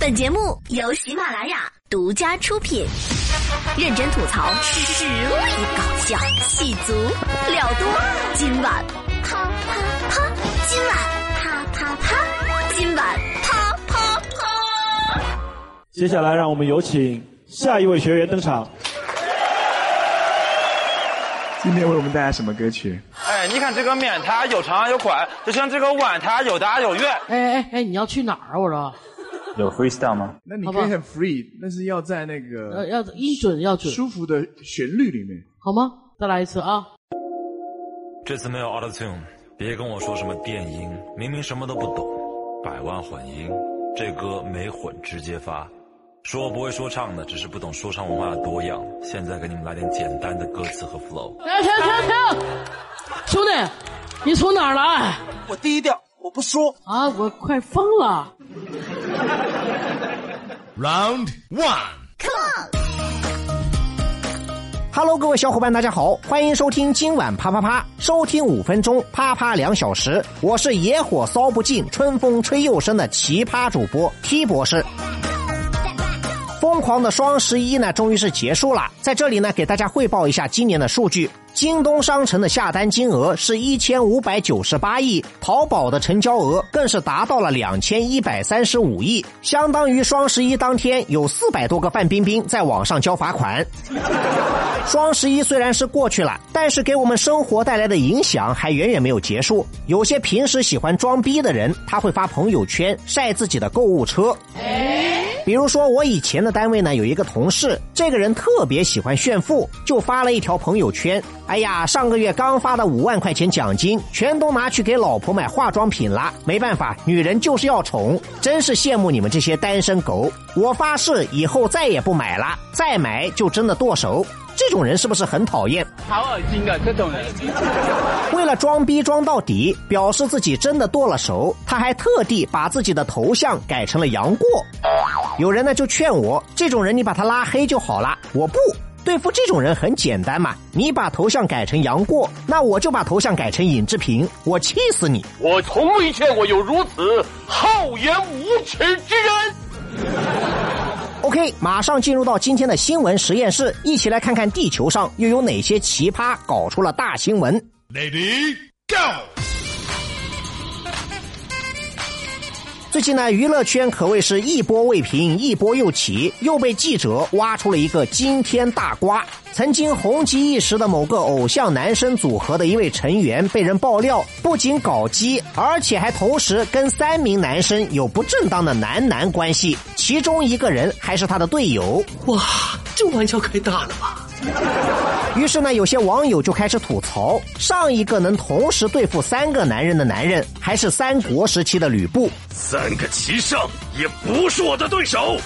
本节目由喜马拉雅独家出品，认真吐槽，实力搞笑，戏足了多。今晚啪啪啪，今晚啪啪啪，今晚啪啪啪。接下来，让我们有请下一位学员登场。今天为我们带来什么歌曲？哎，你看这个面它有长有宽，就像这个碗它有大有圆。哎哎哎，你要去哪儿啊？我说，有 freestyle 吗？那你可以很 free，但是要在那要个要音准要准，舒服的旋律里面。好吗？再来一次啊！这次没有 Auto Tune，别跟我说什么电音，明明什么都不懂。百万混音，这歌没混直接发。说我不会说唱的，只是不懂说唱文化的多样。现在给你们来点简单的歌词和 flow。停停停停！兄弟，你从哪儿来？我低调，我不说。啊，我快疯了！Round one come hello 各位小伙伴，大家好，欢迎收听今晚啪啪啪，收听五分钟，啪啪两小时。我是野火烧不尽，春风吹又生的奇葩主播 T 博士。疯狂的双十一呢，终于是结束了。在这里呢，给大家汇报一下今年的数据。京东商城的下单金额是一千五百九十八亿，淘宝的成交额更是达到了两千一百三十五亿，相当于双十一当天有四百多个范冰冰在网上交罚款。双十一虽然是过去了，但是给我们生活带来的影响还远远没有结束。有些平时喜欢装逼的人，他会发朋友圈晒自己的购物车。比如说，我以前的单位呢，有一个同事，这个人特别喜欢炫富，就发了一条朋友圈。哎呀，上个月刚发的五万块钱奖金，全都拿去给老婆买化妆品了。没办法，女人就是要宠，真是羡慕你们这些单身狗。我发誓以后再也不买了，再买就真的剁手。这种人是不是很讨厌？好恶心啊！这种人。为了装逼装到底，表示自己真的剁了手，他还特地把自己的头像改成了杨过。有人呢就劝我，这种人你把他拉黑就好了。我不对付这种人很简单嘛，你把头像改成杨过，那我就把头像改成尹志平，我气死你！我从未见过有如此厚颜无耻之人。OK，马上进入到今天的新闻实验室，一起来看看地球上又有哪些奇葩搞出了大新闻。Lady Go，最近呢，娱乐圈可谓是一波未平，一波又起，又被记者挖出了一个惊天大瓜。曾经红极一时的某个偶像男生组合的一位成员被人爆料，不仅搞基，而且还同时跟三名男生有不正当的男男关系，其中一个人还是他的队友。哇，这玩笑开大了吧？于是呢，有些网友就开始吐槽，上一个能同时对付三个男人的男人，还是三国时期的吕布。三个齐上也不是我的对手。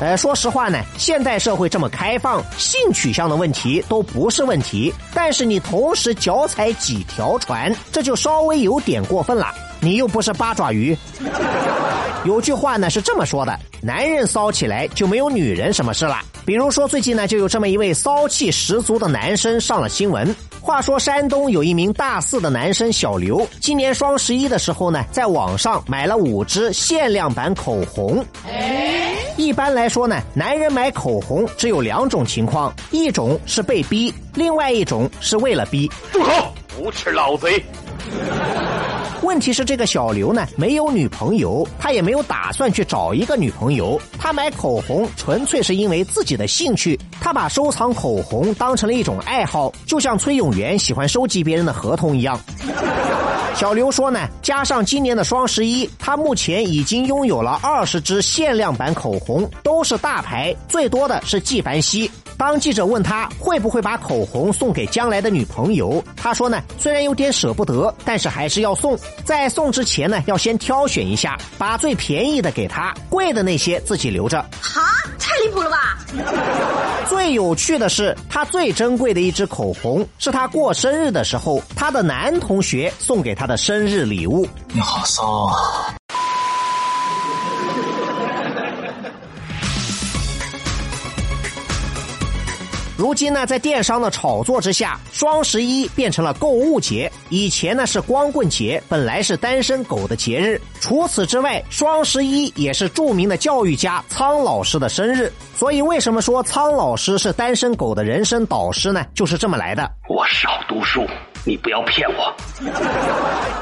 呃，说实话呢，现代社会这么开放，性取向的问题都不是问题。但是你同时脚踩几条船，这就稍微有点过分了。你又不是八爪鱼。有句话呢是这么说的：男人骚起来就没有女人什么事了。比如说最近呢，就有这么一位骚气十足的男生上了新闻。话说山东有一名大四的男生小刘，今年双十一的时候呢，在网上买了五支限量版口红。一般来说呢，男人买口红只有两种情况，一种是被逼，另外一种是为了逼。住口！无耻老贼！问题是这个小刘呢没有女朋友，他也没有打算去找一个女朋友。他买口红纯粹是因为自己的兴趣，他把收藏口红当成了一种爱好，就像崔永元喜欢收集别人的合同一样。小刘说呢，加上今年的双十一，他目前已经拥有了二十支限量版口红，都是大牌，最多的是纪梵希。当记者问他会不会把口红送给将来的女朋友，他说呢，虽然有点舍不得，但是还是要送。在送之前呢，要先挑选一下，把最便宜的给他，贵的那些自己留着。哈，太离谱了吧！最有趣的是，他最珍贵的一支口红是他过生日的时候，他的男同学送给他的生日礼物。你好骚啊！如今呢，在电商的炒作之下，双十一变成了购物节。以前呢是光棍节，本来是单身狗的节日。除此之外，双十一也是著名的教育家苍老师的生日。所以，为什么说苍老师是单身狗的人生导师呢？就是这么来的。我少读书，你不要骗我。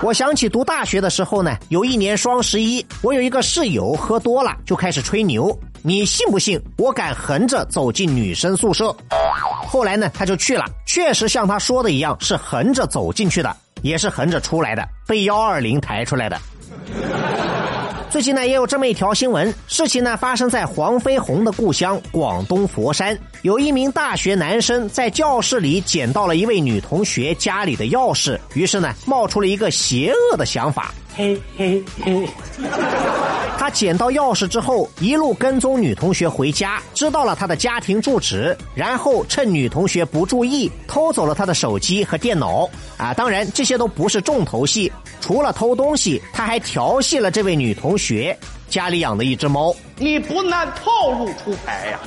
我想起读大学的时候呢，有一年双十一，我有一个室友喝多了就开始吹牛。你信不信？我敢横着走进女生宿舍。后来呢，他就去了，确实像他说的一样，是横着走进去的，也是横着出来的，被幺二零抬出来的。最近呢，也有这么一条新闻，事情呢发生在黄飞鸿的故乡广东佛山，有一名大学男生在教室里捡到了一位女同学家里的钥匙，于是呢冒出了一个邪恶的想法，嘿嘿嘿。他捡到钥匙之后，一路跟踪女同学回家，知道了她的家庭住址，然后趁女同学不注意，偷走了她的手机和电脑。啊，当然这些都不是重头戏，除了偷东西，他还调戏了这位女同学家里养的一只猫。你不按套路出牌呀？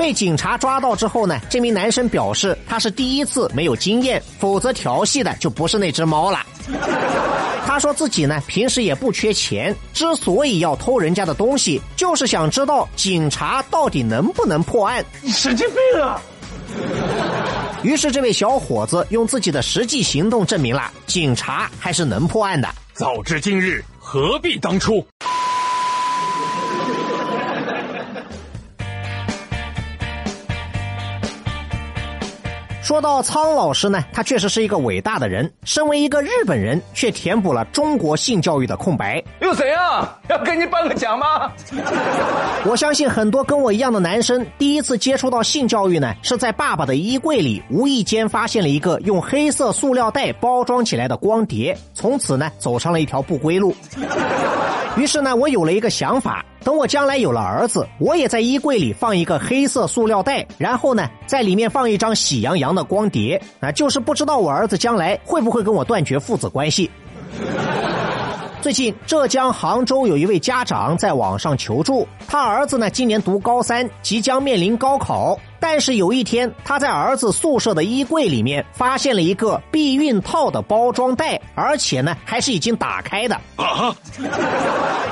被警察抓到之后呢，这名男生表示他是第一次没有经验，否则调戏的就不是那只猫了。他说自己呢，平时也不缺钱，之所以要偷人家的东西，就是想知道警察到底能不能破案。你神经病啊！于是这位小伙子用自己的实际行动证明了，警察还是能破案的。早知今日，何必当初？说到苍老师呢，他确实是一个伟大的人。身为一个日本人，却填补了中国性教育的空白。有谁啊？要给你颁个奖吗？我相信很多跟我一样的男生，第一次接触到性教育呢，是在爸爸的衣柜里无意间发现了一个用黑色塑料袋包装起来的光碟，从此呢，走上了一条不归路。于是呢，我有了一个想法。等我将来有了儿子，我也在衣柜里放一个黑色塑料袋，然后呢，在里面放一张喜羊羊的光碟，啊，就是不知道我儿子将来会不会跟我断绝父子关系。最近，浙江杭州有一位家长在网上求助，他儿子呢今年读高三，即将面临高考。但是有一天，他在儿子宿舍的衣柜里面发现了一个避孕套的包装袋，而且呢还是已经打开的。啊！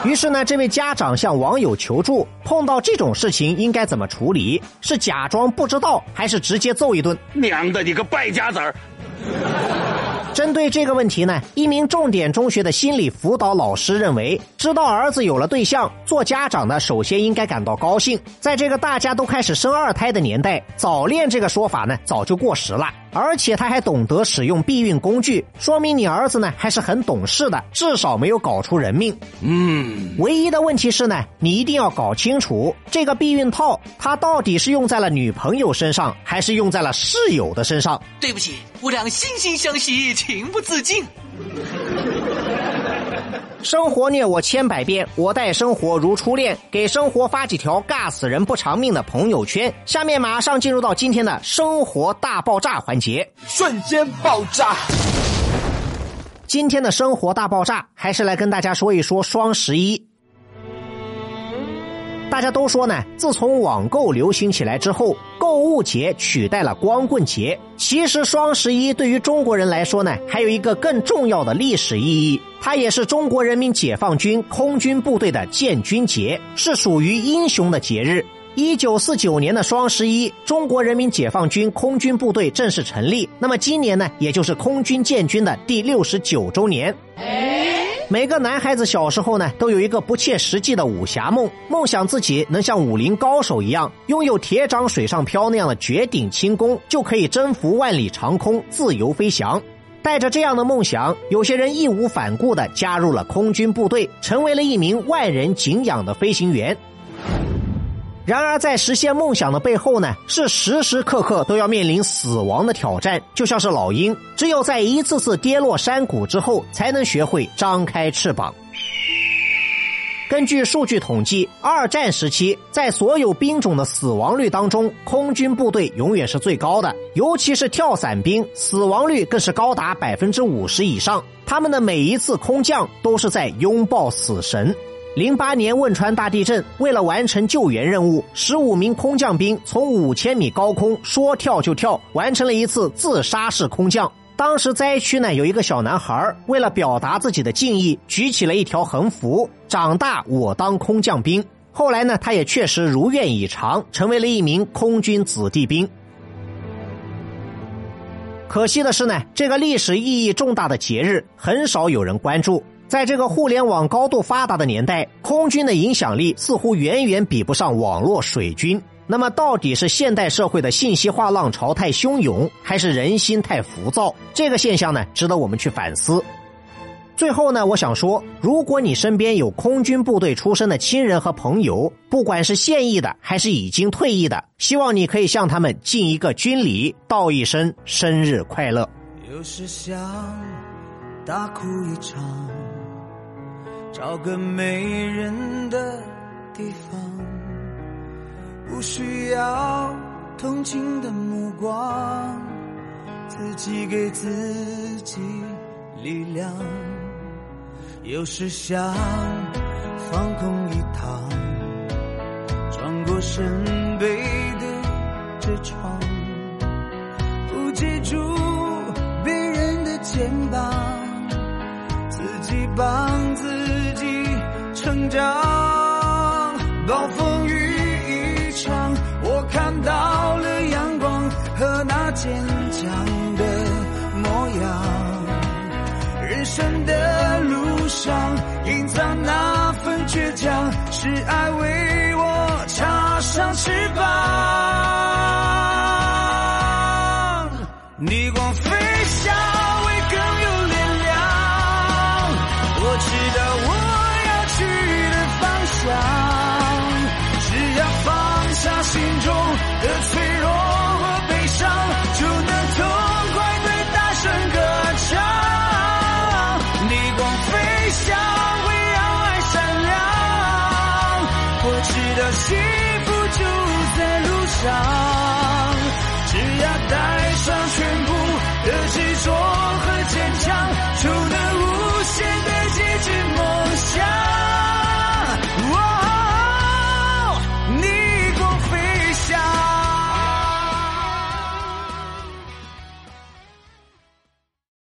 于是呢，这位家长向网友求助：碰到这种事情应该怎么处理？是假装不知道，还是直接揍一顿？娘的，你个败家子儿！针对这个问题呢，一名重点中学的心理辅导老师认为，知道儿子有了对象，做家长的首先应该感到高兴。在这个大家都开始生二胎的年代，早恋这个说法呢，早就过时了。而且他还懂得使用避孕工具，说明你儿子呢还是很懂事的，至少没有搞出人命。嗯，唯一的问题是呢，你一定要搞清楚这个避孕套，它到底是用在了女朋友身上，还是用在了室友的身上？对不起，我俩惺惺相惜，情不自禁。生活虐我千百遍，我待生活如初恋。给生活发几条尬死人不偿命的朋友圈。下面马上进入到今天的生活大爆炸环节，瞬间爆炸。今天的生活大爆炸，还是来跟大家说一说双十一。大家都说呢，自从网购流行起来之后，购物节取代了光棍节。其实双十一对于中国人来说呢，还有一个更重要的历史意义，它也是中国人民解放军空军部队的建军节，是属于英雄的节日。一九四九年的双十一，中国人民解放军空军部队正式成立。那么今年呢，也就是空军建军的第六十九周年。每个男孩子小时候呢，都有一个不切实际的武侠梦，梦想自己能像武林高手一样，拥有铁掌水上漂那样的绝顶轻功，就可以征服万里长空，自由飞翔。带着这样的梦想，有些人义无反顾地加入了空军部队，成为了一名万人敬仰的飞行员。然而，在实现梦想的背后呢，是时时刻刻都要面临死亡的挑战。就像是老鹰，只有在一次次跌落山谷之后，才能学会张开翅膀。根据数据统计，二战时期在所有兵种的死亡率当中，空军部队永远是最高的，尤其是跳伞兵，死亡率更是高达百分之五十以上。他们的每一次空降都是在拥抱死神。零八年汶川大地震，为了完成救援任务，十五名空降兵从五千米高空说跳就跳，完成了一次自杀式空降。当时灾区呢有一个小男孩，为了表达自己的敬意，举起了一条横幅：“长大我当空降兵。”后来呢，他也确实如愿以偿，成为了一名空军子弟兵。可惜的是呢，这个历史意义重大的节日很少有人关注。在这个互联网高度发达的年代，空军的影响力似乎远远比不上网络水军。那么，到底是现代社会的信息化浪潮太汹涌，还是人心太浮躁？这个现象呢，值得我们去反思。最后呢，我想说，如果你身边有空军部队出身的亲人和朋友，不管是现役的还是已经退役的，希望你可以向他们敬一个军礼，道一声生日快乐。有时想大哭一场。找个没人的地方，不需要同情的目光，自己给自己力量。有时想放空一趟，转过身背对着窗，不借助别人的肩膀，自己帮自己。成长，暴风上，隐藏那份倔强，是爱为我插上翅膀。逆光飞翔会更有力量，我知道。心中的方向，只要放下心中的你的幸福就在路上只要带上全部的执着和坚强就能无限的接近